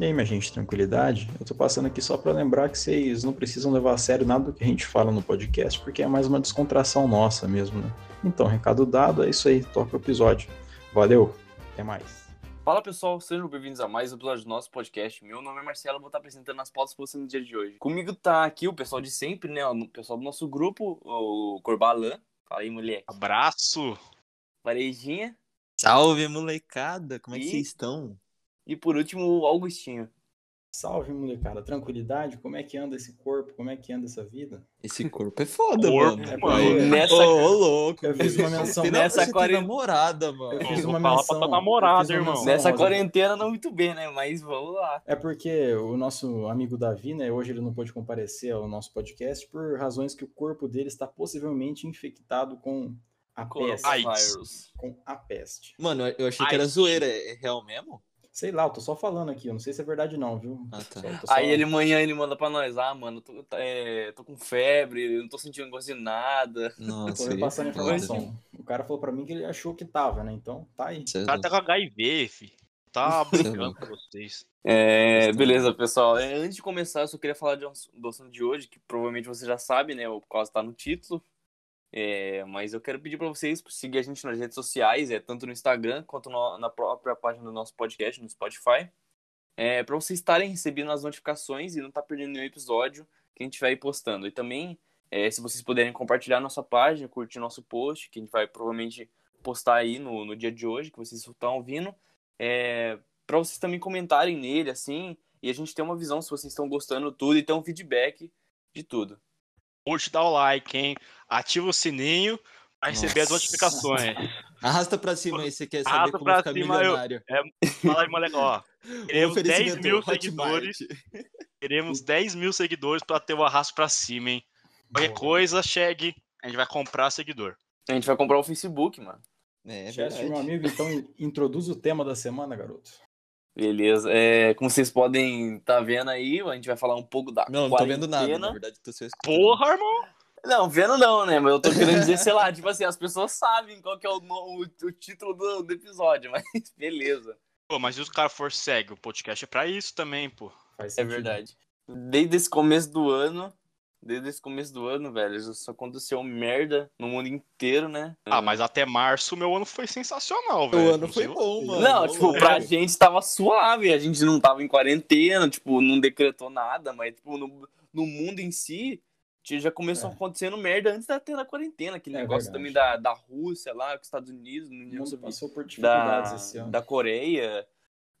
E aí, minha gente, tranquilidade? Eu tô passando aqui só para lembrar que vocês não precisam levar a sério nada do que a gente fala no podcast, porque é mais uma descontração nossa mesmo, né? Então, recado dado, é isso aí, toca o episódio. Valeu, até mais. Fala pessoal, sejam bem-vindos a mais um episódio do nosso podcast. Meu nome é Marcelo, vou estar apresentando as pautas para você no dia de hoje. Comigo tá aqui o pessoal de sempre, né? O pessoal do nosso grupo, o Corbalan. Fala aí, moleque. Abraço! Varejinha. Salve, molecada! Como é que vocês estão? E por último, o Augustinho. Salve, molecada, tranquilidade? Como é que anda esse corpo? Como é que anda essa vida? Esse corpo é foda, Corpo, mano. É mano. porque Nessa- Ô, ô, louco. eu fiz uma menção- Nessa tem namorada, mano. Eu fiz uma menção. pra tua namorada, eu fiz uma irmão. menção, Nessa quarentena não muito bem, né? Mas vamos lá. É porque o nosso amigo Davi, né, hoje ele não pôde comparecer ao nosso podcast por razões que o corpo dele está possivelmente infectado com a peste. Com a peste. Mano, eu achei que era zoeira. É real mesmo? Sei lá, eu tô só falando aqui, eu não sei se é verdade não, viu? Ah, tá. Só- Aí ele amanhã ele manda pra nós, ah, mano, tô, tá, é, tô com febre, não tô sentindo gosto de nada. Nossa, Tô é repassando a informação. O cara falou pra mim que ele achou que tava, né? Então, tá aí. É O cara tá com HIV, fi. Tá brincando louco. com vocês. É, beleza, pessoal. É, antes de começar, eu só queria falar de um, do assunto de hoje, que provavelmente você já sabe, né? Por causa tá no título. É, mas eu quero pedir pra vocês seguir a gente nas redes sociais, é, tanto no Instagram quanto no- na própria página do nosso podcast, no Spotify. É, para vocês estarem recebendo as notificações e não estar perdendo nenhum episódio que a gente vai postando. E também, é, se vocês puderem compartilhar nossa página, curtir nosso post, que a gente vai provavelmente postar aí no, no dia de hoje, que vocês estão ouvindo. É, para vocês também comentarem nele, assim, e a gente ter uma visão se vocês estão gostando tudo e ter um feedback de tudo. Curte, dá o like, hein? Ativa o sininho pra receber as Nossa. notificações. Arrasta pra cima aí, você quer saber Arrasta como pra ficar cima, eu- milionário. Fala aí, moleque, ó. Queremos 10 Oferecimento, mil Hotmart. seguidores. Queremos 10 mil seguidores pra ter o arrasto pra cima, hein? Qualquer Boa. coisa, chegue. A gente vai comprar seguidor. A gente vai comprar o Facebook, mano. É, é Chester, meu amigo, então introduz o tema da semana, garoto. Beleza. É, como vocês podem estar vendo aí, a gente vai falar um pouco da Não, não tô vendo nada, quarentena. na verdade, tô só escutando. Porra, irmão! Não, vendo não, né? Mas eu tô querendo dizer, sei lá, tipo assim, as pessoas sabem qual que é o, o, o título do, do episódio, mas beleza. Pô, mas se os caras for cego, o podcast é pra isso também, pô. Faz É sentido. verdade. Desde esse começo do ano, desde esse começo do ano, velho, só aconteceu merda no mundo inteiro, né? Ah, mas até março o meu ano foi sensacional, O velho. ano Não foi bom, mano. Não, tipo, pra gente tava suave, a gente não tava em quarentena, tipo, não decretou nada, mas, tipo, no, no mundo em si, já começou É. acontecendo merda antes da ter a quarentena, aquele É negócio verdade. também da, da Rússia lá, com os Estados Unidos, O União Soviética, passou por da, dificuldades esse ano. da Coreia,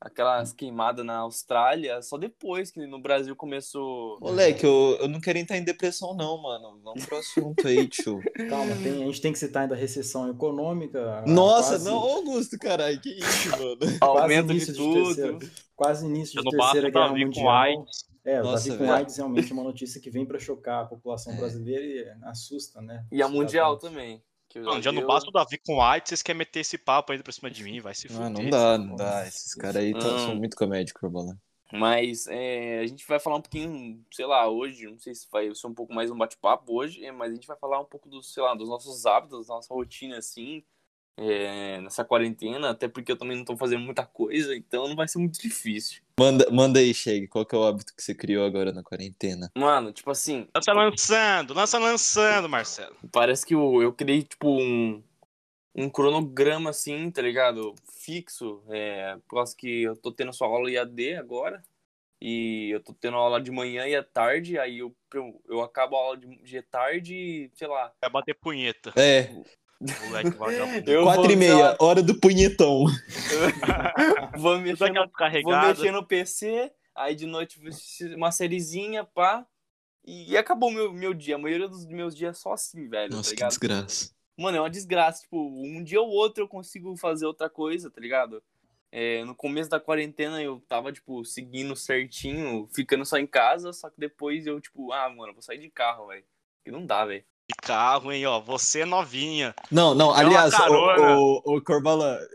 aquelas queimadas na Austrália, só depois que no Brasil começou... Moleque, eu, eu não quero entrar em depressão, não, mano. Vamos pro assunto aí, tio. Calma, tem- a gente tem que citar ainda a recessão econômica. Nossa, quase- não, Augusto, caralho, que isso, mano. Quase Aumento de início de tudo. terceira, quase início de terceira guerra mundial. É, o Nossa, Davi com velho. AIDS realmente é uma notícia que vem pra chocar a população brasileira e assusta, né? E a Mundial também. Que eu Mano, já não basta o Davi com AIDS, vocês querem meter esse papo ainda pra cima de mim, vai se fuder. Ah, não dá, não dá. Esses caras aí tão- Hum. são muito comédicos, bola. Mas é, a gente vai falar um pouquinho, sei lá, hoje, não sei se vai ser um pouco mais um bate-papo hoje, é, mas a gente vai falar um pouco dos, sei lá, dos nossos hábitos, da nossa rotina, assim, é, nessa quarentena, até porque eu também não tô fazendo muita coisa, então não vai ser muito difícil. Manda, manda aí, Cheg, qual que é o hábito que você criou agora na quarentena? Mano, tipo assim, Lança lançando, lança lançando, Marcelo. parece que eu, eu criei, tipo, um, um cronograma, assim, tá ligado? Fixo, é, por causa que eu tô tendo só aula IAD agora, e eu tô tendo aula de manhã e à tarde, aí eu, eu, eu acabo a aula de, de tarde e, sei lá, Vai bater punheta. É, Moleque vagabundo. Eu quatro vou, e meia, hora do punhetão. vou mexer, no, vou mexer no PC, aí de noite uma sériezinha, pá, e acabou meu, meu dia. A maioria dos meus dias é só assim, velho, Nossa, tá que desgraça. Mano, é uma desgraça. Tipo, um dia ou outro eu consigo fazer outra coisa, tá ligado? É, no começo da quarentena eu tava, tipo, seguindo certinho, ficando só em casa, só que depois eu, tipo, ah, mano, eu vou sair de carro, velho. Que não dá, velho. De carro, hein, ó. Você é novinha. Não, não, uma aliás, o, o, o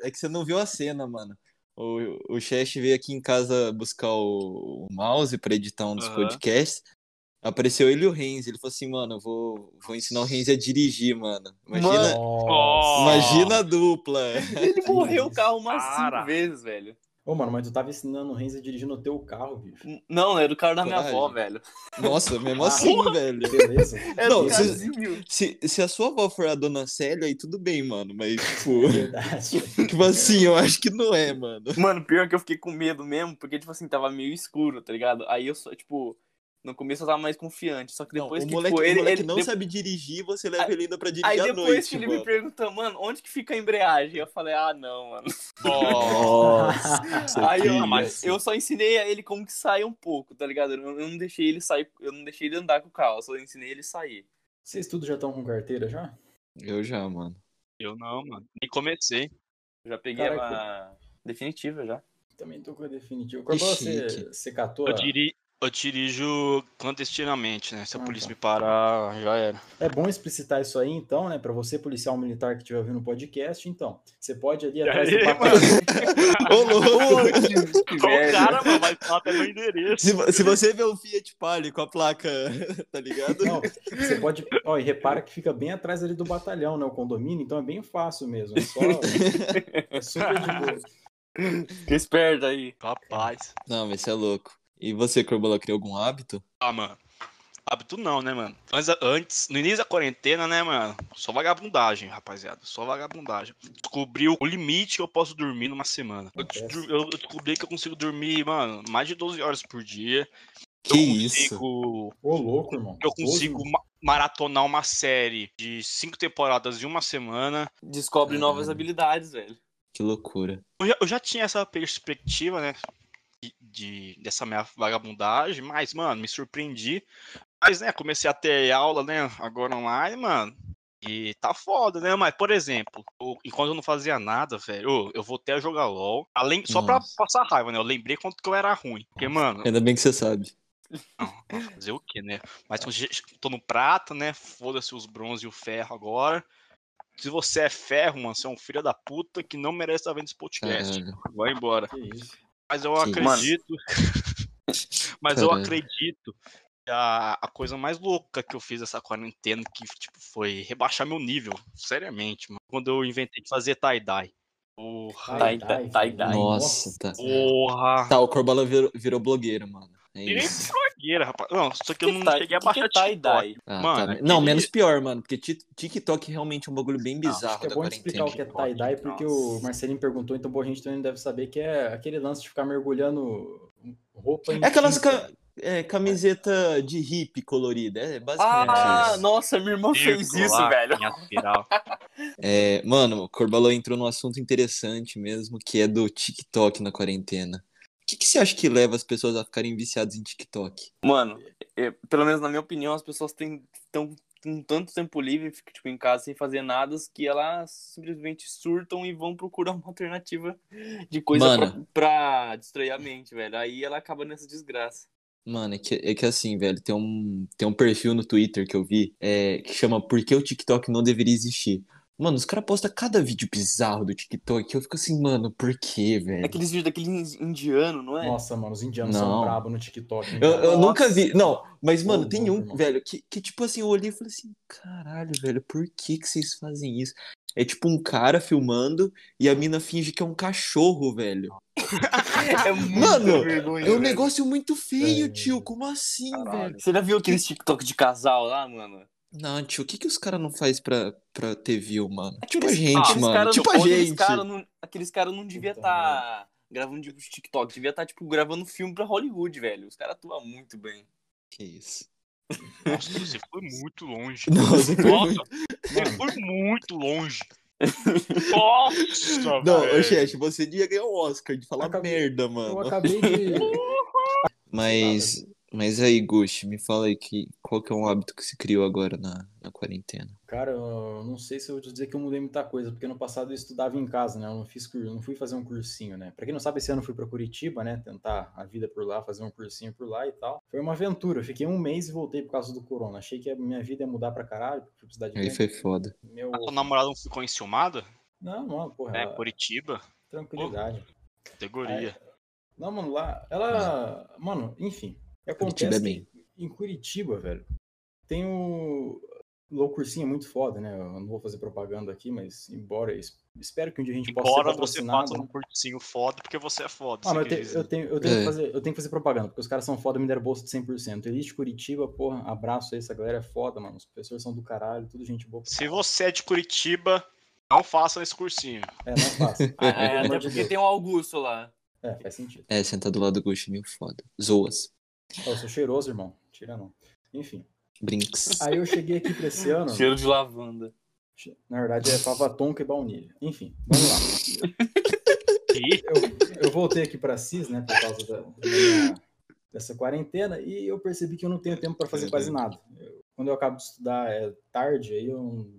é que você não viu a cena, mano. O, o Chest veio aqui em casa buscar o, o mouse pra editar um dos Aham. podcasts. Apareceu ele e o Renzi. Ele falou assim, mano, eu vou, vou ensinar o Renzi a dirigir, mano. Imagina, Nossa. imagina a dupla. Ele morreu o carro umas Para. cinco vezes, velho. Ô, mano, mas tu tava ensinando o Renzo a dirigir no teu carro, bicho. Não, era o carro da minha avó, velho. Nossa, mesmo Ah, assim, velho. Beleza? Era Não, se-. Se, se a sua avó for a dona Célia, aí tudo bem, mano. Mas, tipo, Verdade. tipo assim, eu acho que não é, mano. Mano, pior que eu fiquei com medo mesmo, porque, tipo assim, tava meio escuro, tá ligado? Aí eu só, tipo, no começo eu tava mais confiante, só que Não, depois o que, moleque, tipo, o ele... moleque ele- não de- sabe dirigir, você leva Aí- ele ainda pra dirigir Aí à depois noite, que ele mano. me perguntou, mano, onde que fica a embreagem? Eu falei, ah, não, mano. Nossa, Aí eu, mas eu só ensinei a ele como que sai um pouco, tá ligado? Eu não, eu não deixei ele sair, eu não deixei ele andar com o carro, eu só ensinei ele sair. Vocês tudo já estão com carteira já? Eu já, mano. Eu não, mano. Nem comecei. Eu já peguei Caraca. a definitiva já. Também tô com a definitiva. Qual você, você catou? Eu, a- diri... eu dirijo clandestinamente, né? Se a Ah, polícia tá. me parar, já era. É bom explicitar isso aí, então, né? Pra você, policial militar que estiver ouvindo o podcast, então. Você pode ali atrás do batalhão. Ô, louco! Merda. cara, mano, vai falar até meu endereço. Se, se você vê o Fiat Palio com a placa, tá ligado? Não, você pode. Ó, e repara que fica bem atrás ali do batalhão, né? O condomínio, então é bem fácil mesmo. É só. É super de boa. Fica esperto aí. Rapaz. Não, mas você é louco. E você, Corbola, criou algum hábito? Ah, mano. Hábito não, né, mano? Antes, antes, no início da quarentena, né, mano? Só vagabundagem, rapaziada. Só vagabundagem. Descobri o limite que eu posso dormir numa semana. Eu, eu descobri que eu consigo dormir, mano, mais de 12 horas por dia. Que eu isso? consigo, Ô, louco, irmão. Eu consigo ma- maratonar uma série de cinco temporadas em uma semana. Descobre novas Caralho. habilidades, velho. Que loucura. Eu já, eu já tinha essa perspectiva, né? De, de- dessa minha vagabundagem, mas, mano, me surpreendi. Mas, né, comecei a ter aula, né, agora online, mano. E tá foda, né? Mas, por exemplo, eu- enquanto eu não fazia nada, velho, ô, eu voltei a jogar LOL. Além, só pra Nossa. passar raiva, né? Eu lembrei quanto que eu era ruim. Porque, mano, Ainda bem que você sabe. não, fazer o quê, né? Mas tô, tô no prata, né? Foda-se os bronze e o ferro agora. Se você é ferro, mano, você é um filho da puta que não merece estar vendo esse podcast. Caralho. Vai embora. Que isso. Mas eu Que acredito. Mas eu Caralho. acredito que a, a coisa mais louca que eu fiz essa quarentena que tipo, foi rebaixar meu nível. Seriamente, mano. Quando eu inventei de fazer tie-dye. Porra. Tie-dye. Nossa, tá. Porra. Tá, o Corbola virou, virou blogueiro, mano. É E nem isso. blogueira, rapaz. Não, só que eu não tie- cheguei a baixar é TikTok. Ah, Mano, tá. Não, menos pior, mano. Porque Tik- TikTok realmente é um bagulho bem Não, bizarro Acho que é bom explicar o que é tie-dye, porque o Marcelinho perguntou, então a gente também deve saber que é aquele lance de ficar mergulhando roupa em É aquelas ca- é, camiseta de hippie colorida. É basicamente Ah, isso. nossa, minha irmã fez Círculo isso, velho. É, mano, o Corbalão entrou num assunto interessante mesmo, que é do TikTok na quarentena. O que, que você acha que leva as pessoas a ficarem viciadas em TikTok? Mano, é, pelo menos na minha opinião, as pessoas têm tão com tanto tempo livre, ficam tipo, em casa sem fazer nada, que elas simplesmente surtam e vão procurar uma alternativa de coisa pra, Mano. pra distrair a mente, velho. Aí ela acaba nessa desgraça. Mano, é que, é que assim, velho, tem um, tem um perfil no Twitter que eu vi é, que chama Por que o TikTok não deveria existir? Mano, os caras postam cada vídeo bizarro do TikTok que eu fico assim, mano, por quê, velho? Aqueles vídeos daquele indiano, não é? Nossa, mano, os indianos Não. são brabos no TikTok. hein, Eu, eu nunca vi. Não, mas, mano, Ô, tem um, irmão. velho, que, que tipo assim, eu olhei e falei assim, caralho, velho, por que que vocês fazem isso? É tipo um cara filmando e a mina finge que é um cachorro, velho. É muito Mano, vergonha, É um velho. negócio muito feio, É, tio. Como assim, velho? Você já viu aqueles TikTok de casal lá, mano? Não, tio, o que que os caras não fazem pra, pra ter view, mano? Aqueles, tipo a gente, aqueles mano. tipo não- a aqueles gente. Cara não, aqueles caras não devia estar gravando tipo, TikTok, devia estar tipo gravando filme pra Hollywood, velho. Os caras atuam muito bem. Que isso. Nossa, você foi muito longe. Nossa, foi Nossa, muito... você foi muito longe. Nossa, Não, velho. Chefe, você devia ganhar o Oscar de falar Acabei- merda, Eu mano. acabei de. Mas, mas aí, Gusti, me fala aí que, qual que é um hábito que se criou agora na, na quarentena? Cara, eu não sei se eu vou te dizer que eu mudei muita coisa, porque no passado eu estudava em casa, né? Eu não fiz cur... não fui fazer um cursinho, né? Pra quem não sabe, esse ano eu fui pra Curitiba, né? Tentar a vida por lá, fazer um cursinho por lá e tal. Foi uma aventura. Eu fiquei um mês e voltei por causa do corona. Achei que a minha vida ia mudar pra caralho, porque fui pra cidade Aí foi foda. Meu... A tua namorada não ficou enciumada? Não, não, porra. É, ela- Curitiba, Tranquilidade. categoria. Não, mano, lá. Ela. Mano, enfim. Curitiba é Acontece bem. que em Curitiba, velho, tem o. cursinho é muito foda, né? Eu não vou fazer propaganda aqui, mas embora es- espero que um dia a gente possa ser Embora você patrocinado. faça um cursinho foda, porque você é foda. Ah, mas eu, te- eu tenho, eu, tenho que É. fazer, eu tenho que fazer propaganda, porque os caras são foda, me deram bolsa de 100%. Elite Curitiba, porra, abraço aí, essa galera é foda, mano. Os professores são do caralho, tudo gente boa. Se você é de Curitiba, não faça esse cursinho. É, não faça. É, Pelo até porque tem o Augusto lá. É, faz sentido. É, sentar do lado do Gucci, meio foda. Zoas. Eu sou cheiroso, irmão. Tira não. Enfim. Brinks. Aí eu cheguei aqui pra esse ano. Cheiro de lavanda. Na verdade é fava tonka e baunilha. Enfim, vamos lá. Eu, eu voltei aqui pra CIS, né, por causa da, da minha- dessa quarentena, e eu percebi que eu não tenho tempo para fazer quase nada. Eu- quando eu acabo de estudar é tarde, aí eu,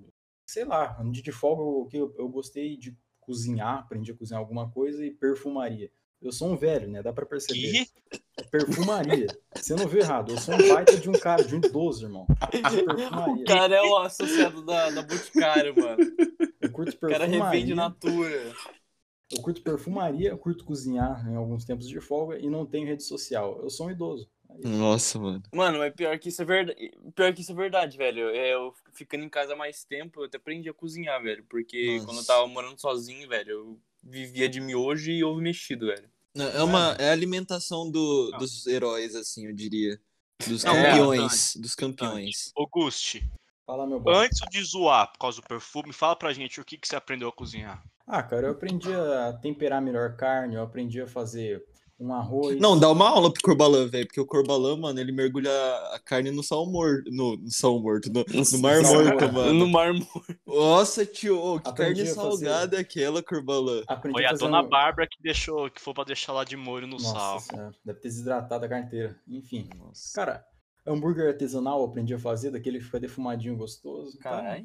sei lá, um dia de folga eu, que eu, eu gostei de cozinhar, aprendi a cozinhar alguma coisa e perfumaria. Eu sou um velho, né? Dá pra perceber. que Perfumaria. Você não viu errado. Eu sou um baita de um cara, de um idoso, irmão. Perfumaria. O cara é o associado da, da Boticário, mano. Eu curto O cara perfumaria. revende Natura. Eu curto perfumaria, eu curto cozinhar em alguns tempos de folga e não tenho rede social. Eu sou um idoso. É. Nossa, mano. Mano, mas pior que isso é verdade. Pior que isso é verdade, velho. É, eu ficando em casa há mais tempo, eu até aprendi a cozinhar, velho. Porque Nossa. quando eu tava morando sozinho, velho, eu vivia de miojo e ovo mexido, velho. Não, É uma é a alimentação do, dos heróis, assim, eu diria. Dos Não, campeões. Dos campeões. Auguste, Fala, meu bom. antes de zoar por causa do perfume, fala pra gente o que, que você aprendeu a cozinhar. Ah, cara, eu aprendi a temperar melhor carne, eu aprendi a fazer um arroz. Não, dá uma aula pro Corbalã, velho, porque o Corbalã, mano, ele mergulha a carne no sal morto. No, no sal morto, no, no mar morto, mano. No mar morto. Nossa, tio, que Aprendi carne salgada é aquela, Corbalã. Aprendi Foi a dona Bárbara que deixou, que foi pra deixar lá de molho no Nossa sal. senhora, deve ter desidratado a carteira. Enfim. Nossa. Cara, hambúrguer artesanal eu aprendi a fazer, daquele que fica defumadinho gostoso. Tá?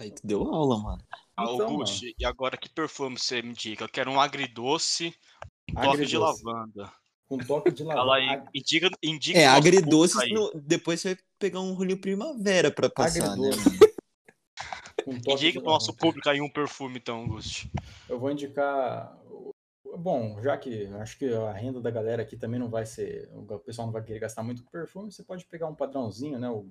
Aí tu deu aula, mano. Ah, Então, Auguste, e agora que perfume você me indica? Eu quero um agridoce, um toque de Agridoce. lavanda. Com toque de Fala aí, lavanda. indica, indica É, agridoce, no- depois você vai pegar um rolinho primavera pra passar, né, Agridoce. mano? Com toque Indica pro nosso lavanda. público aí um perfume, então, Auguste. Eu vou indicar. Bom, já que acho que a renda da galera aqui também não vai ser. O pessoal não vai querer gastar muito com perfume, você pode pegar um padrãozinho, né? O,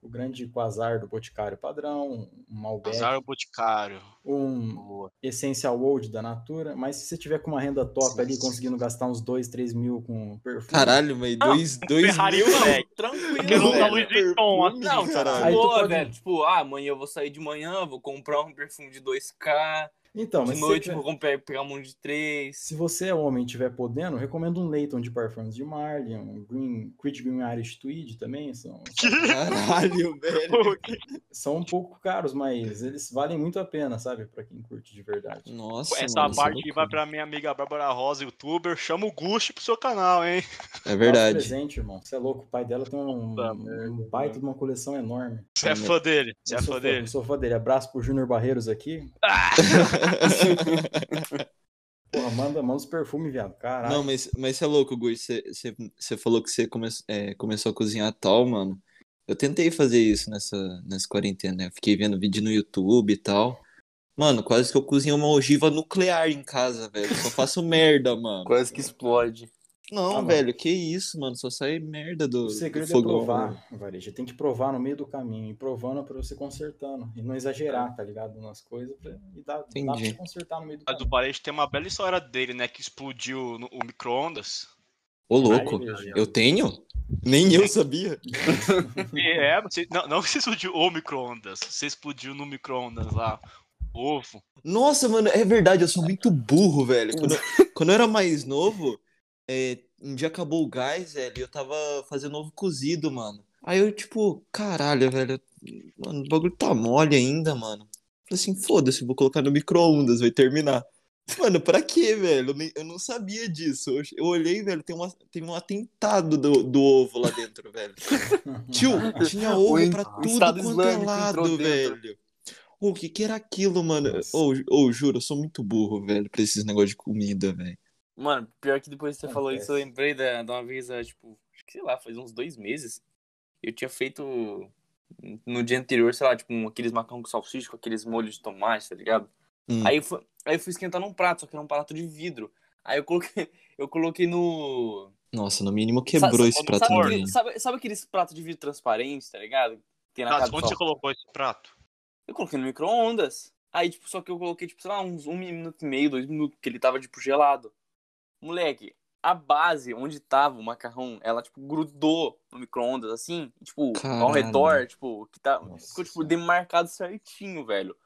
o grande quasar do Boticário padrão, um Malbec, Azar Boticário. um Boa. Essential Old da Natura. Mas se você tiver com uma renda top Sim, ali, sim. conseguindo gastar uns 2, 3 mil com perfume. Caralho, mas dois, dois Ferrari mil, não, velho. Tranquilo, Porque não tá velho. Louis Vuitton, assim, Não, caralho. Aí boa, pode- velho. Tipo, ah, amanhã eu vou sair de manhã, vou comprar um perfume de 2K. Então, de mas se você noite tiver- vou pegar um de 3. Se você é homem e estiver podendo, recomendo um Leighton de Parfums de Marley, um Green, Creed Green Irish Tweed também. São, são, Caralho, velho. são um pouco caros, mas eles valem muito a pena, sabe? Pra quem curte de verdade. Nossa, Essa mano, é parte vai loucura. pra minha amiga Bárbara Rosa, youtuber. Chama o Gusti pro seu canal, hein? É um verdade. presente, irmão. Você é louco. O pai dela tem um, Puta um baita de uma coleção enorme. Você é fã dele. Você é fã fã, eu dele. sou fã dele. Abraço pro Júnior Barreiros aqui. Porra, manda, manda os perfumes, viado. Caralho. Não, mas, mas você é louco, Gui. Você, você, você falou que você come, é, começou a cozinhar tal, mano. Eu tentei fazer isso nessa, nessa quarentena, né? Eu fiquei vendo vídeo no YouTube e tal. Mano, quase que eu cozinhei uma ogiva nuclear em casa, velho. Só faço merda, mano. Quase que explode. Não, Ah, mano. velho, que isso, mano. Só sai merda do, O do segredo é fogão. provar, Vareja. Tem que provar no meio do caminho. E provando pra você consertando. E não exagerar, tá ligado? Nas coisas. Pra... E dá, dá pra Entendi. você consertar no meio do A do caminho. Varejo tem uma bela história dele, né? Que explodiu no, o micro-ondas. Ô, louco. Eu tenho? Nem eu sabia. É, você, não, não que você explodiu o micro-ondas. Você explodiu no micro-ondas lá. Ovo. Nossa, mano, é verdade, eu sou muito burro, velho. Quando, quando eu era mais novo, é, um dia acabou o gás, velho, e eu tava fazendo ovo cozido, mano. Aí eu, tipo, caralho, velho, mano, o bagulho tá mole ainda, mano. Falei assim, foda-se, vou colocar no micro-ondas, vai terminar. Mano, pra quê, velho? Eu, nem- eu não sabia disso. Eu, eu olhei, velho, tem, uma, tem um atentado do, do ovo lá dentro, velho. Tio, tinha ovo O pra tudo quanto é lado, velho. O que que era aquilo, mano? Nossa. Ô, ô, juro, eu sou muito burro, velho, pra esses negócios de comida, velho. Mano, pior que depois que você falou isso, eu lembrei da, de uma vez, ah, tipo, acho que sei lá, faz uns dois meses. Eu tinha feito no dia anterior, sei lá, tipo, um- aqueles macarrão com salsicha, com aqueles molhos de tomate, tá ligado? Hum. Aí, eu fui, aí eu fui esquentar num prato, só que era um prato de vidro. Aí eu coloquei, eu coloquei no. Nossa, no mínimo quebrou Sabe- esse prato sabe, no aquele- sabe, sabe aqueles pratos de vidro transparentes, tá ligado? Tem na casa onde você colocou esse prato? Eu coloquei no micro-ondas. Aí, tipo, só que eu coloquei, tipo, sei lá, uns um minuto e meio, dois minutos, porque ele tava, tipo, gelado. Moleque, a base onde tava o macarrão, ela, tipo, grudou no micro-ondas, assim, tipo, ao Caralho. redor, tipo, que tá. Nossa Ficou, tipo, demarcado certinho, velho.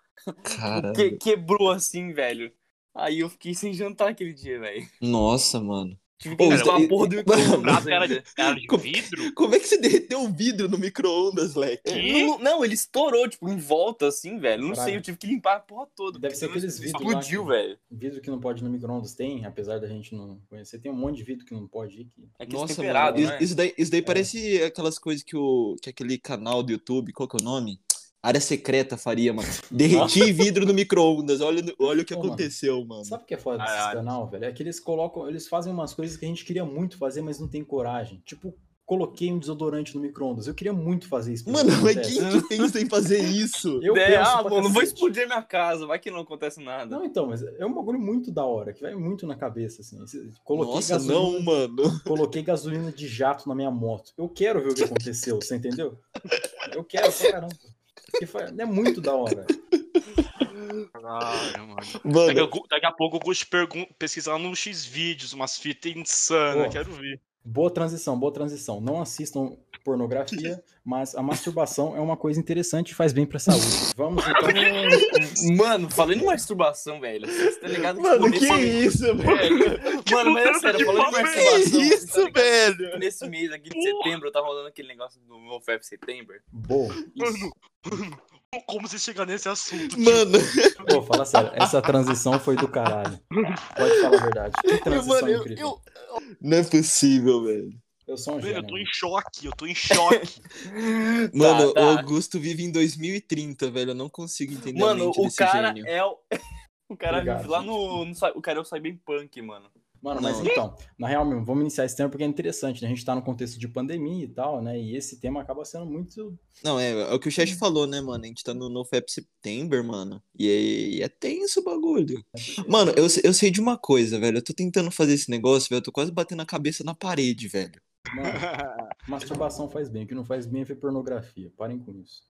Caralho. Que- quebrou assim, velho. Aí eu fiquei sem jantar aquele dia, velho. Nossa, mano. Tive que Ô, limpar isso a porra do O micro-ondas era de, era de Como- vidro? Como é que você derreteu um vidro no micro-ondas, Leque? Que? Não, não, ele estourou, tipo, em volta, assim, velho. Não Caralho. sei, eu tive que limpar a porra toda. Deve ser aqueles vidros Explodiu, velho. Vidro que não pode ir no micro-ondas tem, apesar da gente não conhecer. Tem um monte de vidro que não pode ir. Que... É que Nossa, mano. né? Isso, daí, isso daí parece aquelas coisas que, o, que aquele canal do YouTube, qual que é o nome? Área secreta faria, mano. Derreti vidro no micro-ondas. Olha, olha o que Pô, mano. aconteceu, mano. Sabe o que é foda desse Caralho. canal, velho? É que eles colocam, eles fazem umas coisas que a gente queria muito fazer, mas não tem coragem. Tipo, coloquei um desodorante no micro-ondas. Eu queria muito fazer isso. Mano, mas acontece. quem que pensa em fazer isso? Eu É, penso ah, mano, não vou explodir minha casa, vai que não acontece nada. Não, então, mas é um bagulho muito da hora, que vai muito na cabeça, assim. Coloquei Nossa, gasolina, não, mano. Coloquei gasolina de jato na minha moto. Eu quero ver o que aconteceu, você entendeu? Eu quero pra caramba. É muito da hora. Caralho, mano. Daqui Mano, a, gu- daqui a pouco o pergun- pesquisar no X vídeos, umas fitas insanas, quero ver. Boa transição, boa transição. Não assistam pornografia, mas a masturbação é uma coisa interessante e faz bem pra saúde. Vamos então. Mano, falando em masturbação, velho, você tá ligado que mano, tipo, que isso, velho? Mano, mas é sério, falando em masturbação. Que tá isso, ligado velho? Nesse mês aqui de setembro, tá rolando aquele negócio do NoFap Setembro. Boa. Isso. Como você chegar nesse assunto? Mano, Pô, fala sério, essa transição foi do caralho. Pode falar a verdade. Que transição Mano, eu, incrível. eu, não é possível, velho. Eu sou um Velho, eu tô em choque, eu tô em choque. Mano, tá. o Augusto vive em 2030, velho. Eu não consigo entender a Mano, mente o desse cara gênio. é o. O cara Obrigado, vive lá no, no. O cara é o Cyberpunk, mano. Mano, mas Não. então, na real mesmo, vamos iniciar esse tema porque é interessante, né? A gente tá no contexto de pandemia e tal, né? E esse tema acaba sendo muito. Não, é, é o que o chat falou, né, mano? A gente tá no NoFap September, mano. E é, e é tenso o bagulho. Mano, eu, eu sei de uma coisa, velho. Eu tô tentando fazer esse negócio, velho. Eu tô quase batendo a cabeça na parede, velho. Mano, masturbação faz bem. O que não faz bem é ver pornografia. Parem com isso.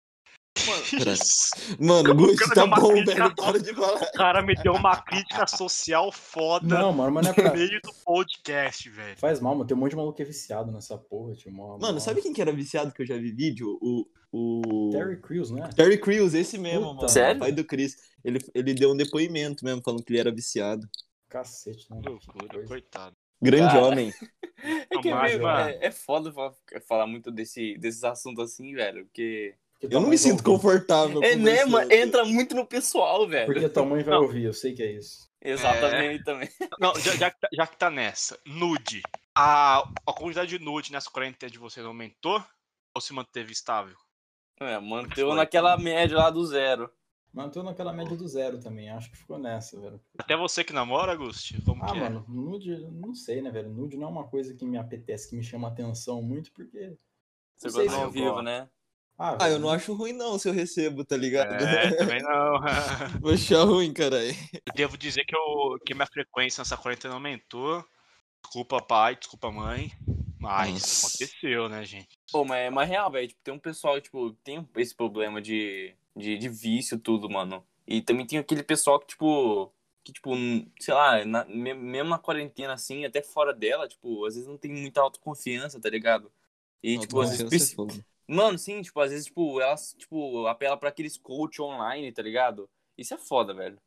Mano, Gusto, cara tá bom, velho. Para de falar. O cara me deu uma crítica social foda Não, mano, mas não é no pra. meio do podcast, velho. Faz mal, mano. Tem um monte de maluco que é viciado nessa porra, tio. Mano, mó- sabe quem que era viciado que eu já vi vídeo? O. o... Terry Crews, né? Terry Crews, esse mesmo, Puta. mano. Sério? Pai do Chris. Ele, ele deu um depoimento mesmo, falando que ele era viciado. Cacete, né? Loucura, coitado. Grande Cara. homem. É que é, mano. é, é foda falar, falar muito desse, desses assuntos assim, velho. Porque. Porque Eu tua não me sinto ouvir. confortável. É, né, mano? Entra muito no pessoal, velho. Porque tua mãe vai Não. ouvir, eu sei que é isso. Exatamente também. Não, já, já, que tá- já que tá nessa, nude. A, a quantidade de nude nessa quarentena de vocês aumentou ou se manteve estável? É, manteu Foi. naquela média lá do zero. Mas eu tô naquela média do zero também. Acho que ficou nessa, velho. Até você que namora, Augusto? Como Ah, que é? mano, nude, não sei, né, velho? Nude não é uma coisa que me apetece, que me chama atenção muito, porque. Você gosta se ao vivo, gosto. né? Ah, Ah, eu não acho ruim não se eu recebo, tá ligado? É, também não. Vou achar ruim, caralho. Eu devo dizer que, eu, que minha frequência nessa quarentena aumentou. Desculpa, pai, desculpa, mãe. Mas Nossa. aconteceu, né, gente? Pô, mas é mais real, velho. Tipo, tem um pessoal, tipo, tem esse problema de, de, de vício, tudo, mano. E também tem aquele pessoal que, tipo, que, tipo, sei lá, na- me- mesmo na quarentena, assim, até fora dela, tipo, às vezes não tem muita autoconfiança, tá ligado? E, tipo, às vezes. É. Mano, sim, tipo, às vezes, tipo, elas, tipo, apela pra aqueles coach online, tá ligado? Isso é foda, velho.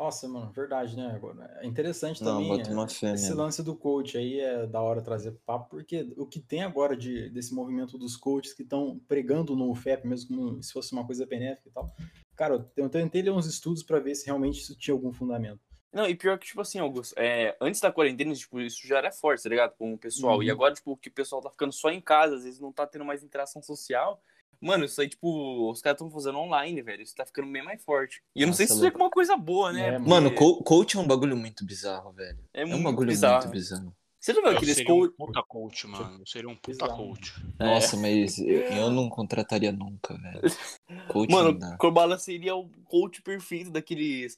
Nossa, mano, verdade, né? Agora, é interessante Não, também. bota é, uma fé esse mesmo. lance do coach aí é da hora trazer pro papo, porque o que tem agora de, desse movimento dos coaches que estão pregando no FEP, mesmo como se fosse uma coisa benéfica e tal. Cara, eu tentei ler uns estudos pra ver se realmente isso tinha algum fundamento. Não, e pior que, tipo assim, Augusto, é, antes da quarentena, tipo, isso já era forte, tá ligado? Com o pessoal. E Uhum. agora, tipo, que o pessoal tá ficando só em casa, às vezes não tá tendo mais interação social. Mano, isso aí, tipo, os caras estão fazendo online, velho. Isso tá ficando bem mais forte. E eu não sei se Nossa, isso é uma coisa boa, né? É, Porque Mano, co- coach é um bagulho muito bizarro, velho. é, É um muito bagulho bizarro. muito bizarro. Você já viu aqueles seria um coach... puta coach, mano. Seria um puta Bizarro. coach. Nossa, mas eu, eu não contrataria nunca, velho. Coach Mano, não. Corbala seria o coach perfeito daqueles...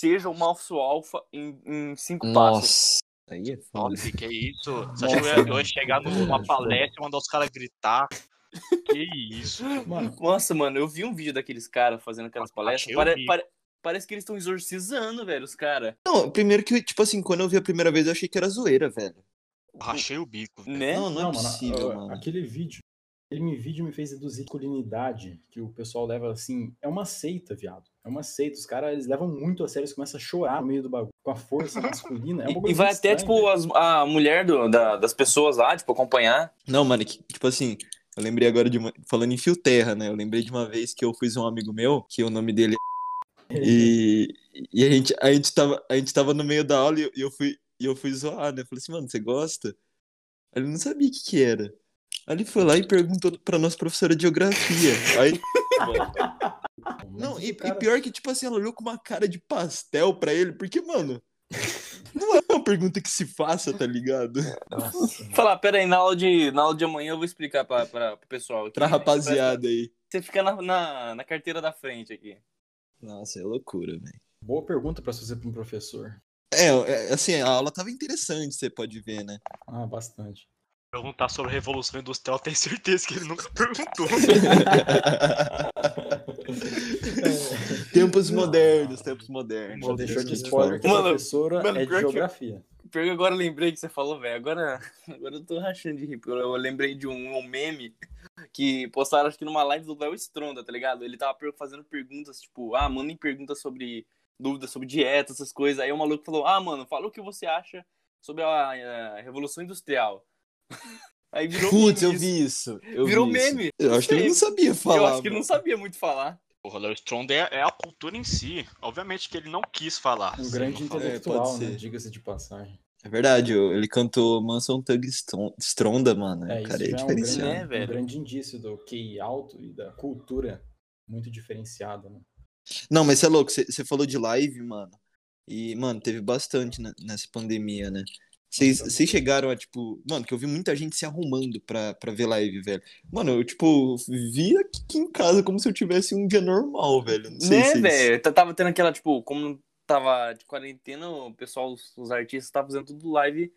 Seja o maço alfa em, em cinco passos. Nossa, aí é foda. Nossa, que é isso? Você Nossa, acha que eu ia, eu ia chegar numa palestra e mandar os caras gritar? Que isso. Mano, Nossa, mano, eu vi um vídeo daqueles caras fazendo aquelas Ah, palestras. Pare- pare- parece que eles estão exorcizando, velho, os caras. Não, primeiro que, tipo assim, quando eu vi a primeira vez, eu achei que era zoeira, velho. Rachei o bico. velho. Né? Não, não é não, possível, mano, mano. aquele vídeo, aquele vídeo me fez deduzir masculinidade, que o pessoal leva assim, é uma seita, viado. É uma seita, os caras, eles levam muito a sério, eles começam a chorar no meio do bagulho, com a força masculina, é um E, bagulho e vai até, tipo, as- a mulher do- da- das pessoas lá, tipo, acompanhar. Não, mano, é que, tipo assim, eu lembrei agora de uma. Falando em fio terra, né? Eu lembrei de uma vez que eu fui um amigo meu, que o nome dele é. E, e a, gente, a, gente tava, a gente tava no meio da aula e eu, e fui, e eu fui zoar, né? Eu falei assim, mano, você gosta? Aí Ele não sabia o que, que era. Aí ele foi lá e perguntou pra nossa professora de geografia. Aí, não, e, e cara- pior que, tipo assim, ela olhou com uma cara de pastel pra ele, porque, mano, não é uma pergunta que se faça, tá ligado? Nossa, Falar, pera aí, na aula de, na aula de amanhã eu vou explicar pra, pra, pro pessoal aqui. Pra rapaziada aí. Você fica na, na, na carteira da frente aqui. Nossa, é loucura, velho. boa pergunta pra fazer pra um professor. É, é, assim, a aula tava interessante, você pode ver, né? Ah, bastante. Perguntar sobre a Revolução Industrial, tenho certeza que ele nunca perguntou. tempos modernos, tempos modernos. Já deixou de eu spoiler que a Mano, professora mano, é de que- geografia. Que agora eu lembrei que você falou, velho. Agora, agora eu tô rachando de rir. porque Eu, eu lembrei de um, um meme que postaram, acho que numa live do Léo Stronda, tá ligado? Ele tava fazendo perguntas, tipo, ah, mandem perguntas sobre dúvidas sobre dieta, essas coisas. Aí o maluco falou, ah, mano, fala o que você acha sobre a, a Revolução Industrial. Aí virou Putz, eu vi isso. Eu Virou vi isso. meme. Eu acho que ele não sabia falar. Eu acho que ele não sabia muito falar. Porra, Léo Stronda é, é a cultura em si. Obviamente que ele não quis falar. Um grande intelectual, pode né? Diga-se de passagem. É verdade, ele cantou Manson Thug Stron- Stronda, mano. É, o isso cara é já é um diferenciado. grande, né, um grande indício do QI alto e da cultura muito diferenciada, né? Não, mas você é louco, você você falou de live, mano. E, mano, teve bastante né, nessa pandemia, né? Vocês chegaram a, tipo, mano, que eu vi muita gente se arrumando pra, pra ver live, velho. Mano, eu, tipo, vi aqui em casa como se eu tivesse um dia normal, velho. Não sei Né, se velho? Tava tendo aquela, tipo, como tava de quarentena, o pessoal, os, os artistas estavam fazendo tudo live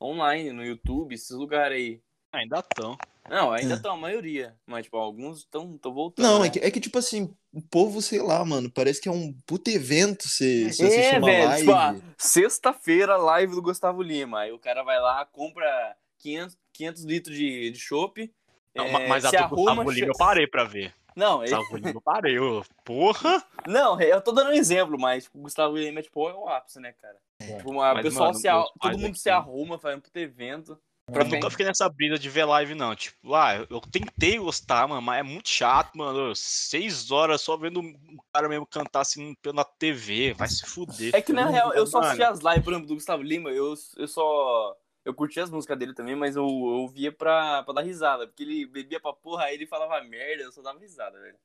online, no YouTube, esses lugares aí. Ainda tão. Não, ainda É. estão, a maioria. Mas, tipo, alguns estão voltando. Não, né? é que, é que, tipo assim, o povo, sei lá, mano, parece que é um puto evento você você assiste É, uma velho, live. tipo, ah, sexta-feira, live do Gustavo Lima. Aí o cara vai lá, compra 500, 500 litros de, de chopp. Não, é, mas a se do arruma, Gustavo Lima eu parei pra ver. Não, ele- Gustavo Lima eu parei. Eu, porra! não, eu tô dando um exemplo, mas tipo, o Gustavo Lima é tipo é o ápice, né, cara? É. Tipo, a Mas, pessoal mano, se a- todo mundo aqui- se arruma, faz um puto evento. Pra Eu nunca fiquei nessa brisa de ver live, não. Tipo, ah, eu- tentei gostar, mano, mas é muito chato, mano. Seis horas só vendo um cara mesmo cantar assim pela TV. Vai se fuder. É que na real, eu só Mano, assisti as lives, por exemplo, do Gustavo Lima, eu, eu só. Eu curti as músicas dele também, mas eu, eu via pra, pra dar risada. Porque ele bebia pra porra, aí ele falava merda, eu só dava risada, velho.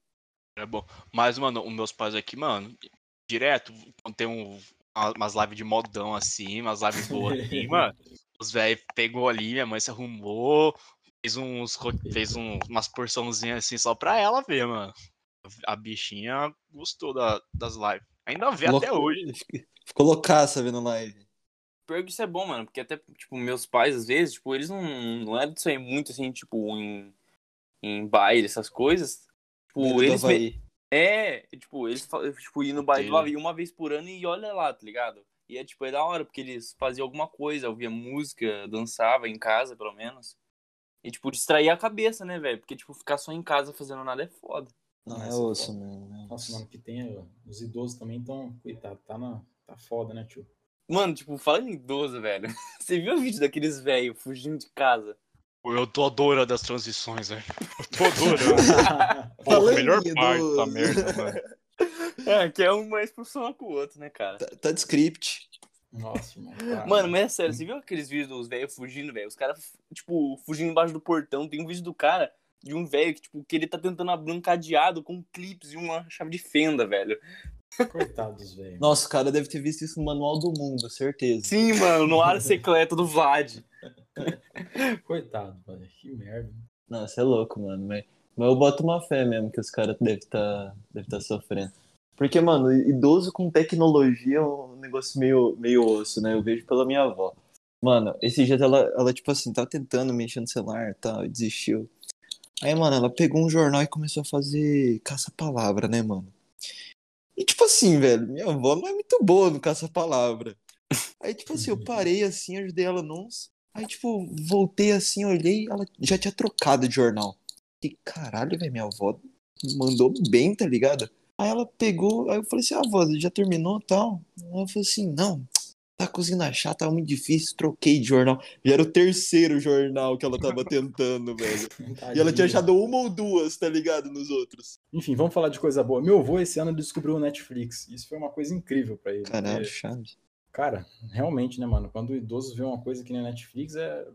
É bom. Mas, mano, os meus pais aqui, mano, direto, quando tem um, umas lives de modão assim, umas lives boas assim, mano. Os velhos pegou ali, minha mãe se arrumou, fez uns fez um- umas porçãozinhas assim só pra ela ver, mano. A bichinha gostou da- das lives. Ainda vê até Louco- hoje. Ficou loucaça vendo live. Pior que isso é bom, mano, porque até, tipo, meus pais, às vezes, tipo, eles não, não eram disso aí muito, assim, tipo, em, em baile, essas coisas. Tipo, Medo do eles... me-. É, tipo, eles tipo, iam no baile do. Havaí uma vez por ano e olha lá, tá ligado? E é, tipo, é da hora, porque eles faziam alguma coisa, ouvia música, dançava em casa, pelo menos. E, tipo, distraía a cabeça, né, velho? Porque, tipo, ficar só em casa fazendo nada é foda. Não, é Nossa, osso, mano. é Nossa, mano, que tem. Os idosos também estão. Coitado, tá, na, tá foda, né, tio? Mano, tipo, falando em idoso, velho. Você viu o vídeo daqueles velhos fugindo de casa? Eu tô adorando as transições, velho. Eu tô adorando. Pô, melhor parte da merda, mano. É, que é um mais profissional que o outro, né, cara? Tá, tá de script. Nossa, mano. tá- Mano, mas é sério, você viu aqueles vídeos dos velhos fugindo, velho? Os caras, tipo, fugindo embaixo do portão. Tem um vídeo do cara, de um velho que, tipo, que ele tá tentando abrir um cadeado com clips e uma chave de fenda, velho. Coitados, velho. Nossa, o cara deve ter visto isso no Manual do Mundo, certeza. Sim, mano, no ar secreto do Vlad. Coitado, mano. Que merda. Nossa, é louco, mano. Mas, mas eu boto uma fé mesmo que os caras devem estar deve tá sofrendo. Porque, mano, idoso com tecnologia é um negócio meio, meio osso, né? Eu vejo pela minha avó. Mano, esses dias ela, ela tipo assim, tava tentando mexer no celular e tal, e desistiu. Aí, mano, ela pegou um jornal e começou a fazer caça-palavra, né, mano? E tipo assim, velho, minha avó não é muito boa no caça-palavra. Aí, tipo assim, eu parei assim, ajudei ela nos. Aí, tipo, voltei assim, olhei, ela já tinha trocado de jornal. E caralho, velho, minha avó mandou bem, tá ligado? Aí ela pegou, aí eu falei assim, ah, avó, já terminou e tal? Ela falou assim, não, tá cozinhando achar, tá muito difícil, troquei de jornal. Já era o terceiro jornal que ela tava tentando, velho. E ela tinha achado uma ou duas, tá ligado, nos outros. Enfim, vamos falar de coisa boa. Meu avô esse ano descobriu o Netflix. Isso foi uma coisa incrível pra ele. Caralho, porque, chave. cara, realmente, né, mano? Quando o idoso vê uma coisa que nem Netflix, é.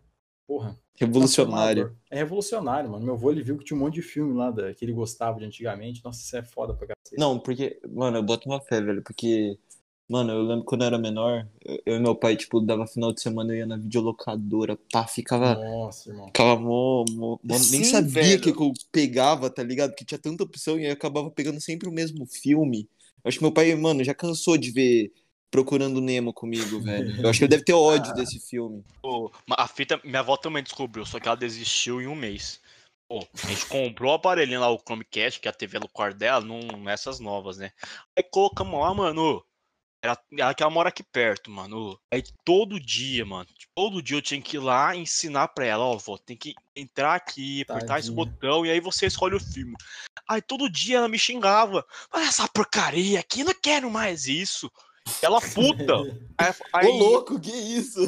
Porra. Revolucionário. É revolucionário, mano. Meu avô ele viu que tinha um monte de filme lá da, que ele gostava de antigamente. Nossa, isso é foda pra cacete. Não, porque, mano, eu boto uma fé, velho, porque, mano, eu lembro quando eu era menor, eu, e meu pai, tipo, dava final de semana, eu ia na videolocadora, pá, ficava, Nossa, irmão. ficava mó, mó, mó- nem Sim, sabia velho. o que que eu pegava, tá ligado? Que tinha tanta opção e eu acabava pegando sempre o mesmo filme. Eu acho que meu pai, mano, já cansou de ver Procurando Nemo comigo, velho. Eu acho que ele deve ter ódio desse filme. Pô, a fita, minha avó também descobriu, só que ela desistiu em um mês. Pô, a gente comprou o aparelhinho lá, o Chromecast, que é a TV Lucor dela, não nessas novas, né? Aí colocamos lá, mano. Ela, ela que ela mora aqui perto, mano. Aí todo dia, mano. Todo dia eu tinha que ir lá ensinar pra ela, ó, vó, tem que entrar aqui, apertar esse Tadinha. botão e aí você escolhe o filme. Aí todo dia ela me xingava. Olha essa porcaria aqui, não quero mais isso. Ela puta. Aí, aí- Ô, louco, que isso?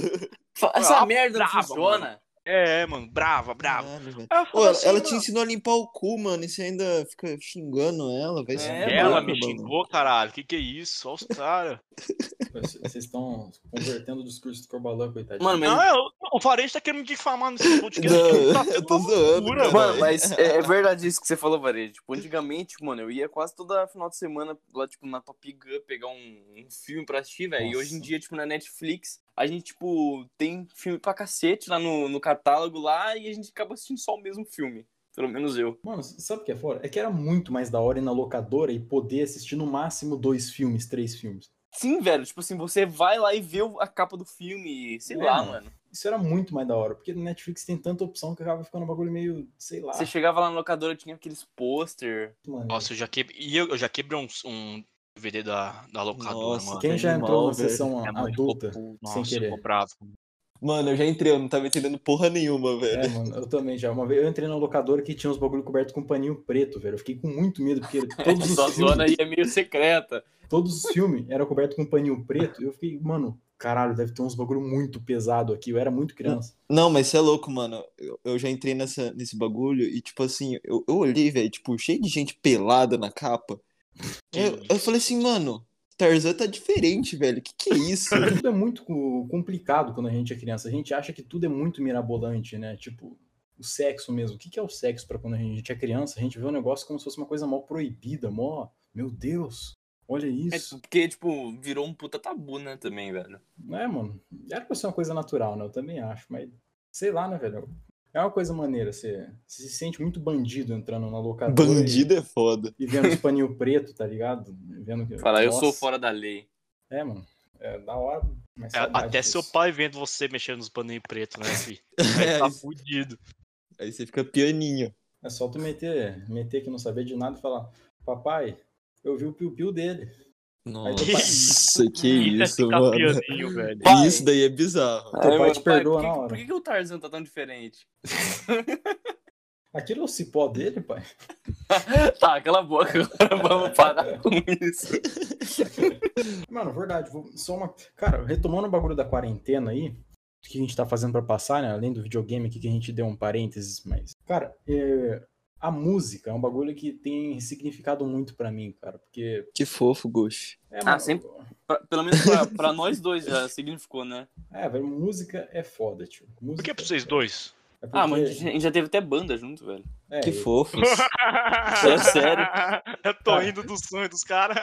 Essa Ah, merda não brava, funciona. É, mano, brava, brava. Caralho, ela, assim, ela te ensinou a limpar o cu, mano, e você ainda fica xingando ela, vai se É, Ela me mano. xingou, caralho. Que que é isso? Olha os caras. Vocês estão convertendo o discurso do Corbalã, coitadinho. Mano, mas Não, eu- o Farage tá querendo me difamar nesse podcast. Não, tá eu tô zoando, mano. Mano, mas é, é verdade isso que você falou, Varejo. Tipo, antigamente, mano, eu ia quase toda final de semana lá, tipo, na Top Gun pegar um, um filme pra assistir, velho. E hoje em dia, tipo, na Netflix, a gente, tipo, tem filme pra cacete lá no, no catálogo lá e a gente acaba assistindo só o mesmo filme. Pelo menos eu. Mano, sabe o que é fora? É que era muito mais da hora ir na locadora e poder assistir no máximo dois filmes, três filmes. Sim, velho, tipo assim, você vai lá e vê a capa do filme, sei É, lá, mano. mano. Isso era muito mais da hora, porque no Netflix tem tanta opção que acaba ficando um bagulho meio, sei lá. Você chegava lá na locadora, tinha aqueles pôster. Nossa, eu já quebrei. E eu, eu já quebrei um, um DVD da, da locadora, Nossa, mano. Quem já entrou na sessão Minha mãe ficou adulta puta. sem Nossa, querer? Mano, eu já entrei, eu não tava entendendo porra nenhuma, velho. É, mano, eu também já. Uma vez eu entrei na locadora que tinha uns bagulho coberto com paninho preto, velho. Eu fiquei com muito medo, porque todos Sua os zona filmes, aí é meio secreta. todos os filmes eram cobertos com paninho preto. E eu fiquei, mano, caralho, deve ter uns bagulho muito pesado aqui. Eu era muito criança. Não, mas você é louco, mano. Eu, eu já entrei nessa, nesse bagulho e, tipo assim, eu, eu olhei, velho, tipo, cheio de gente pelada na capa. Eu, eu falei assim, mano, Tarzan tá diferente, velho. Que que é isso? Tudo é muito co- complicado quando a gente é criança. A gente acha que tudo é muito mirabolante, né? Tipo, o sexo mesmo. O que que é o sexo pra quando a gente é criança? A gente vê o negócio como se fosse uma coisa mal proibida, mó. Meu Deus, olha É, isso. porque, tipo, virou um puta tabu, né, também, velho. É, mano. Era pra ser uma coisa natural, né? Eu também acho, mas sei lá, né, velho? É uma coisa maneira. Você, você se sente muito bandido entrando na locadora. Bandido é foda. E, e vendo os paninhos preto, tá ligado? Vendo que. Falar, eu sou fora da lei. É, mano. É da hora. Mas É, até disso. seu pai vendo você mexendo nos paninhos pretos, né, filho? É, tá fudido. Aí você fica pianinho. É só tu meter, meter que não saber de nada e falar, papai, eu vi o piu-piu dele. Nossa, que Isso é isso, mano. velho. Isso daí é bizarro. Teu Aí, pai te perdoa por que, na que- hora. Por que, que o Tarzan tá tão diferente? Aquilo é o cipó dele, pai? tá, cala a boca, agora vamos parar com isso. Mano, verdade. vou- Só uma. Cara, retomando o bagulho da quarentena aí, o que a gente tá fazendo pra passar, né? Além do videogame aqui que a gente deu um parênteses, mas. Cara, é, a música é um bagulho que tem significado muito pra mim, cara. Porque. Que fofo, Gosh. É, Ah, mano, sempre- Pra- pelo menos pra, pra nós dois já significou, né? É, velho, música é foda, tio. Música Por que pra é vocês foda. dois? É Ah, mas a porque- gente- a gente já teve até banda junto, velho. é, Que eu- fofos. É sério. Eu tô Cara. rindo do sonho dos caras.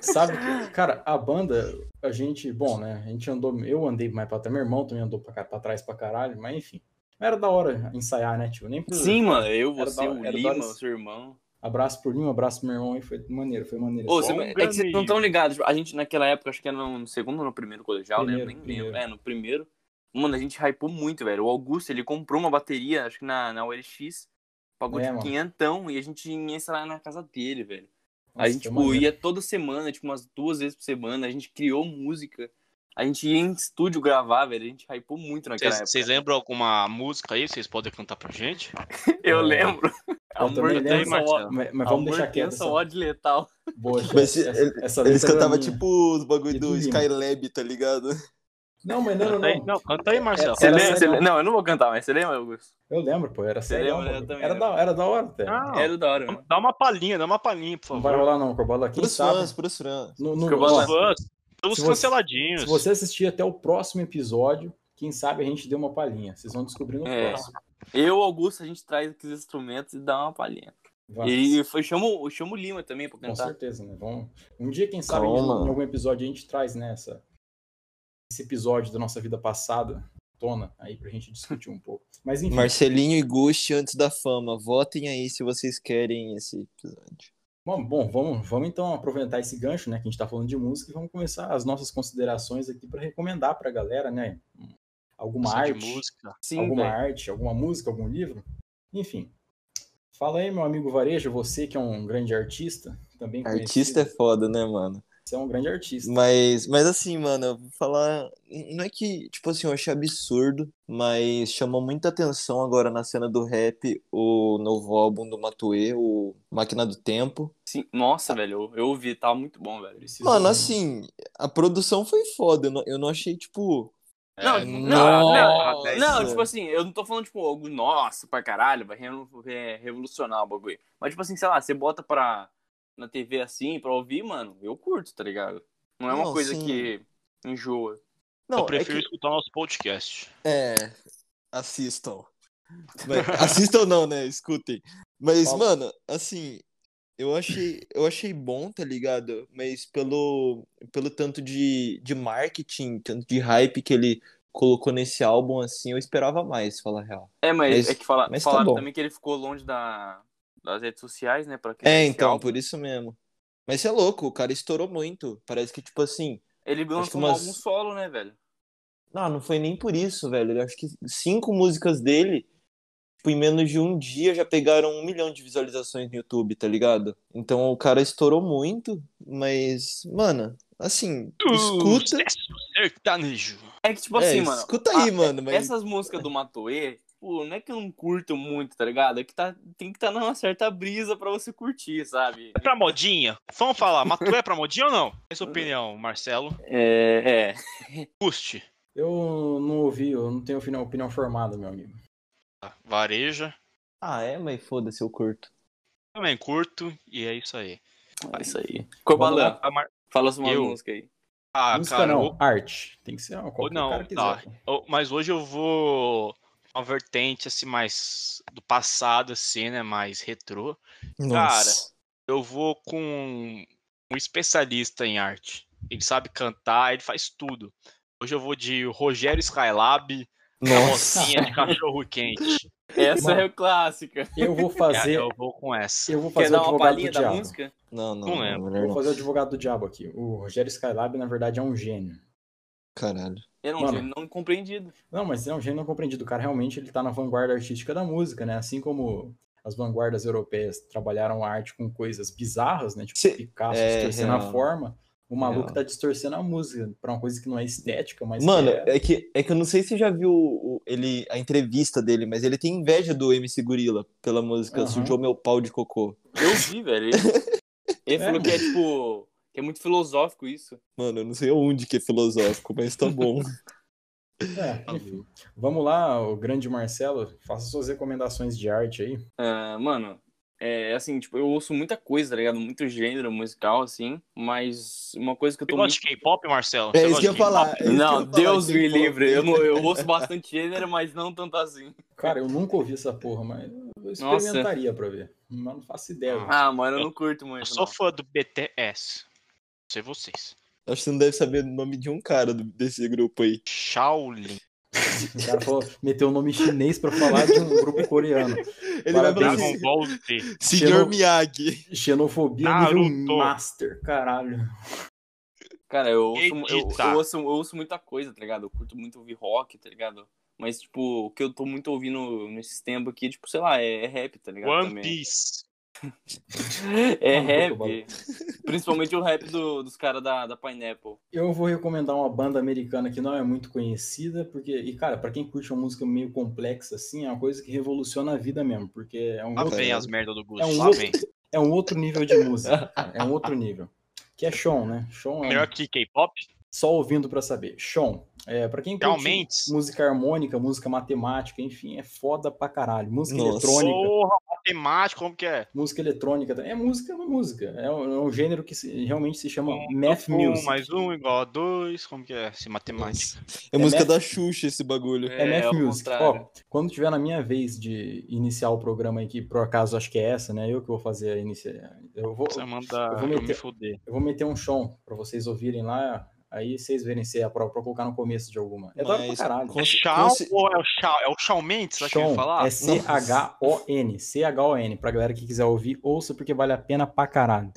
Sabe, que- cara, a banda, a gente, bom, né? A gente andou, eu andei mais pra trás, meu irmão também andou pra, pra trás pra caralho, mas enfim. Era da hora ensaiar, né, tio? Nem por... Sim, mano, eu, Era você, da- o da Lima, hora o seu irmão. Abraço por mim, um abraço pro meu irmão aí, foi maneiro, foi maneiro. Ô, um é que vocês não estão ligados. tipo, A gente naquela época, acho que era no segundo ou no primeiro colegial, né? Eu nem Primeiro, lembro. primeiro. É, no primeiro. Mano, a gente hypou muito, velho. O Augusto, ele comprou uma bateria, acho que na, na OLX. Pagou É, tipo mano. quinhentão e a gente ia ensaiar na casa dele, velho. Nossa, a gente, que tipo, maneiro. ia toda semana, tipo, umas duas vezes por semana. A gente criou música. A gente ia em estúdio gravar, velho. A gente hypou muito naquela Vocês época. vocês lembram alguma música aí? Vocês podem cantar pra gente? Eu É. lembro. Eu Amor, lembro, ó- Mas, mas vamos Amor, deixar quieto. Essa... ódio letal. Boa, Mas essa, ele- essa Eles letra era cantavam tipo os bagulho do. Skylab, tá ligado? Não, mas não, Canta aí, não. não, canta aí, Marcelo. Você Era lembra, sério. você lembra- Não, eu não vou cantar, mas você lembra, Augusto? Eu lembro, pô, era sério. lembra? Era lembro. da, era da hora até. Ah, Era da hora, mano. Dá uma palhinha, dá uma palhinha, por não favor. vai rolar não, Corbola. Quem Pros sabe? fãs, pros fãs. No, no, Corbola. Fãs, Todos Se você- canceladinhos. se você assistir até o próximo episódio, quem sabe a gente deu uma palhinha. Vocês vão descobrir no É. próximo. Eu, Augusto, a gente traz aqui os instrumentos e dá uma palhinha. Vamos. E foi, chamo, chamo o Lima também pra Com cantar. certeza, né? Vamos... Um dia, quem sabe, Calma. em algum episódio a gente traz, né, essa... esse episódio da nossa vida passada, tona, aí pra gente discutir um pouco. Mas enfim, Marcelinho e Gusti antes da fama. Votem aí se vocês querem esse episódio. Bom, bom, vamos, vamos então aproveitar esse gancho, né, que a gente tá falando de música e vamos começar as nossas considerações aqui pra recomendar pra galera, né, alguma de arte, música. Sim, alguma velho. arte, alguma música, algum livro, enfim. Fala aí, meu amigo Varejo, você que é um grande artista, também Artista é foda, né, mano? Você é um grande artista. Mas, mas assim, mano, eu vou falar. Não é que, tipo assim, eu achei absurdo, mas chamou muita atenção agora na cena do rap o novo álbum do Matuê, o Máquina do Tempo. Sim. Nossa, velho, eu, eu ouvi, tava muito bom, velho. Mano, assim, a produção foi foda. Eu não, eu não achei, tipo. Não, É, não, não, não, tipo assim, eu não tô falando, tipo, algo, nossa, pra caralho, vai re- re- revolucionar o bagulho. Mas, tipo assim, sei lá, você bota pra, na TV assim, pra ouvir, mano, eu curto, tá ligado? Não é uma Não, coisa sim. que enjoa. Não, eu é prefiro que- escutar nosso podcast. É, assistam. Mas- assistam não, né? Escutem. Mas, Fala. mano, assim, eu achei, eu achei bom, tá ligado? Mas pelo, pelo tanto de, de marketing, tanto de hype que ele colocou nesse álbum, assim, eu esperava mais, falar a real. É, mas, Mas- é que fala, mas tá falaram bom. também que ele ficou longe da, das redes sociais, né, pra É, então, álbum. por isso mesmo. Mas você é louco, o cara estourou muito. Parece que, tipo assim. Ele lançou um umas- álbum solo, né, velho? Não, não foi nem por isso, velho. Eu acho que cinco músicas dele, tipo, em menos de um dia já pegaram um milhão de visualizações no YouTube, tá ligado? Então o cara estourou muito, mas, mano, assim, escuta. Sucesso sertanejo. É que, tipo É, assim, mano. escuta aí, a- mano, mas- Essas músicas do Matoê, pô, não é que eu não curto muito, tá ligado? É que tá, tem que estar tá numa certa brisa pra você curtir, sabe? É pra modinha? Vamos falar, mas tu é pra modinha ou não? Qual é a sua opinião, Marcelo? É, é. Custe. Eu não ouvi, eu não tenho opinião, opinião formada, meu amigo. Tá, Vareja. Ah, é, mas foda-se, eu curto. Também curto e é isso aí. É isso aí. Cobalan, Mar- fala uma Eu? música aí. Ah, Música cara, não, eu- arte. Tem que ser uma qualquer não, cara quiser. tá. pô. eu- mas hoje eu vou uma vertente assim mais do passado assim, né, mais retrô. Nossa. Eu vou com um especialista em arte. Ele sabe cantar, ele faz tudo. Hoje eu vou de Rogério Skylab, mocinha de cachorro quente. Essa Mano. é clássica. Eu vou fazer, Eu vou com essa. eu vou Quer fazer o dar uma advogado palhinha do da diabo. música? Não, não, Não lembro. Vou fazer o advogado do diabo aqui. O Rogério Skylab, na verdade, é um gênio. Caralho. Era um Mano. gênio não compreendido. Não, mas é um gênio não compreendido. O cara realmente ele tá na vanguarda artística da música, né? Assim como as vanguardas europeias trabalharam a arte com coisas bizarras, né? Tipo Cê- Picasso é, distorcendo a real. forma. O maluco Real. tá distorcendo a música pra uma coisa que não é estética, mas Mano, que é... é que, é que eu não sei se você já viu ele, a entrevista dele, mas ele tem inveja do MC Gorila pela música Aham. Sujou Meu Pau de Cocô. Eu vi, velho. Ele, ele É, falou que é tipo. Que é muito filosófico isso. Mano, eu não sei onde que é filosófico, mas tá bom. É, enfim. Vamos lá, o grande Marcelo, faça suas recomendações de arte aí. Ah, mano, é assim, tipo, eu ouço muita coisa, tá ligado? Muito gênero musical, assim, mas uma coisa que eu Você tô gosta muito. de K-pop, Marcelo? É Você isso que eu ia gosta falar. É eu Não, falar, Deus me livre. Eu, não, eu ouço bastante gênero, mas não tanto assim. Cara, eu nunca ouvi essa porra, mas eu experimentaria pra ver. Mas não faço ideia. velho. Ah, mano, eu não curto muito. Eu sou não. fã do BTS. Sei vocês. Acho que você não deve saber o nome de um cara do- desse grupo aí. Shaolin. O cara falou, meteu o nome chinês pra falar de um grupo coreano. Ele vai Parabéns. assim, Ball Z. Senhor Miyagi. Xenofobia Naruto. nível master, caralho. Cara, eu ouço, eu, eu ouço, eu ouço muita coisa, tá ligado? Eu curto muito ouvir rock, tá ligado? Mas, tipo, o que eu tô muito ouvindo nesses tempos aqui, tipo, sei lá, é, é rap, tá ligado? One Também. Piece. É Ah, rap. Principalmente o rap do- dos caras da, da Pineapple. Eu vou recomendar uma banda americana que não é muito conhecida, porque, e cara, pra quem curte uma música meio complexa assim, é uma coisa que revoluciona a vida mesmo, porque é um Lá outro, vem as merdas do Gus. é um Lá outro- vem. é um outro nível de música, cara, é um outro nível. Que é Sean, né? Sean é Melhor que K-pop? Só ouvindo pra saber. Sean, é, para quem curte Realmente. música harmônica, música matemática, enfim, é foda pra caralho. Música Nossa. eletrônica, Porra, matemática, como que é? música eletrônica, é música, é uma música. É um, é um gênero que se- realmente se chama math um music. mais um igual a dois, como que é? Se matemática. É, É música Math- da Xuxa esse bagulho. É math ao music. Ó, quando tiver na minha vez de iniciar o programa aqui, por acaso acho que é essa, né? Eu que vou fazer a inicia... eu vou Você manda eu eu, vou me meter- fuder. eu vou meter um som pra vocês ouvirem lá, aí vocês verem se é a prova pra colocar no começo de alguma. É da hora pra Mas caralho. É Shawn ou é o Shawn? É o Shawn Mendes, você acha que eu ia Sean, falar? é C-H-O-N, C-H-O-N, pra galera que quiser ouvir, ouça porque vale a pena pra caralho.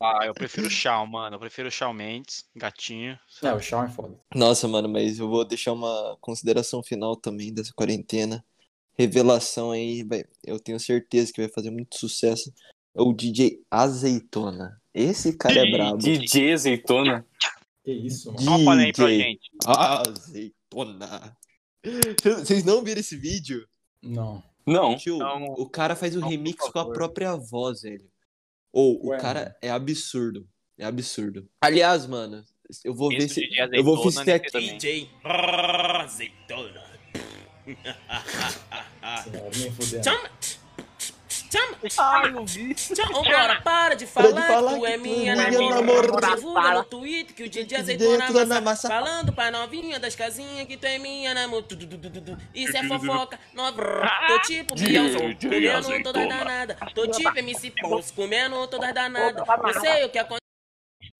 Ah, eu prefiro o Shawn, mano. Eu prefiro o Shawn Mendes, gatinho. É, o Sean é foda. Nossa, mano, mas eu vou deixar uma consideração final também dessa quarentena. Revelação aí, vai, eu tenho certeza que vai fazer muito sucesso. É o DJ Azeitona. Esse cara é brabo. DJ Azeitona. Que isso, mano. Aí pra DJ gente. Azeitona. Vocês não viram esse vídeo? Não. Não. Tio, Não. o cara faz o Não, remix com a própria voz, velho. Ou Ué, o cara mano. é absurdo. É absurdo. Aliás, mano, eu vou ver se. Eu vou ver né, se também. DJ Azeitona. Senhora, nem fudendo. Chama! Chama! Vi. Chama! Vambora, para de Para de falar, falar que tu é é minha namorada. namorada. Divulga no Twitter que o DJ DJ Azeitona amassa. amassa. Falando pra novinha das casinhas que tu é minha namorada. Isso é fofoca. No... Tô tipo Bielson, comendo todas danadas. Tô tipo MC Pons, comendo todas danadas. Eu sei o que acontece.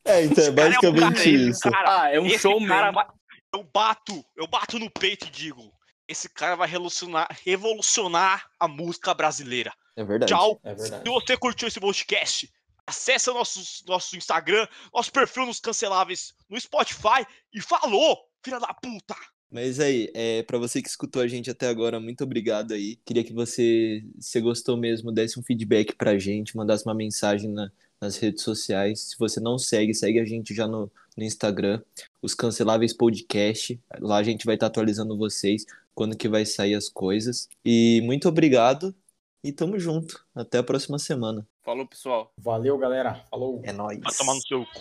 É, então é um basicamente cara- esse isso. cara- Ah, é um show cara mesmo. vai- Eu bato, eu bato no peito e digo: esse cara vai revolucionar, revolucionar a música brasileira. É verdade. Tchau. É verdade. Se você curtiu esse podcast, acesse nosso, nosso Instagram, nosso perfil nos canceláveis no Spotify e falou, filha da puta! Mas aí, é, para você que escutou a gente até agora, muito obrigado aí. Queria que você, se gostou mesmo, desse um feedback pra gente, mandasse uma mensagem na- nas redes sociais. Se você não segue, segue a gente já no, no Instagram, os Canceláveis Podcast. Lá a gente vai estar atualizando vocês quando que vai sair as coisas. E muito obrigado e tamo junto. Até a próxima semana. Falou, pessoal. Valeu, galera. Falou. É nóis. Vai tomar no seu cu.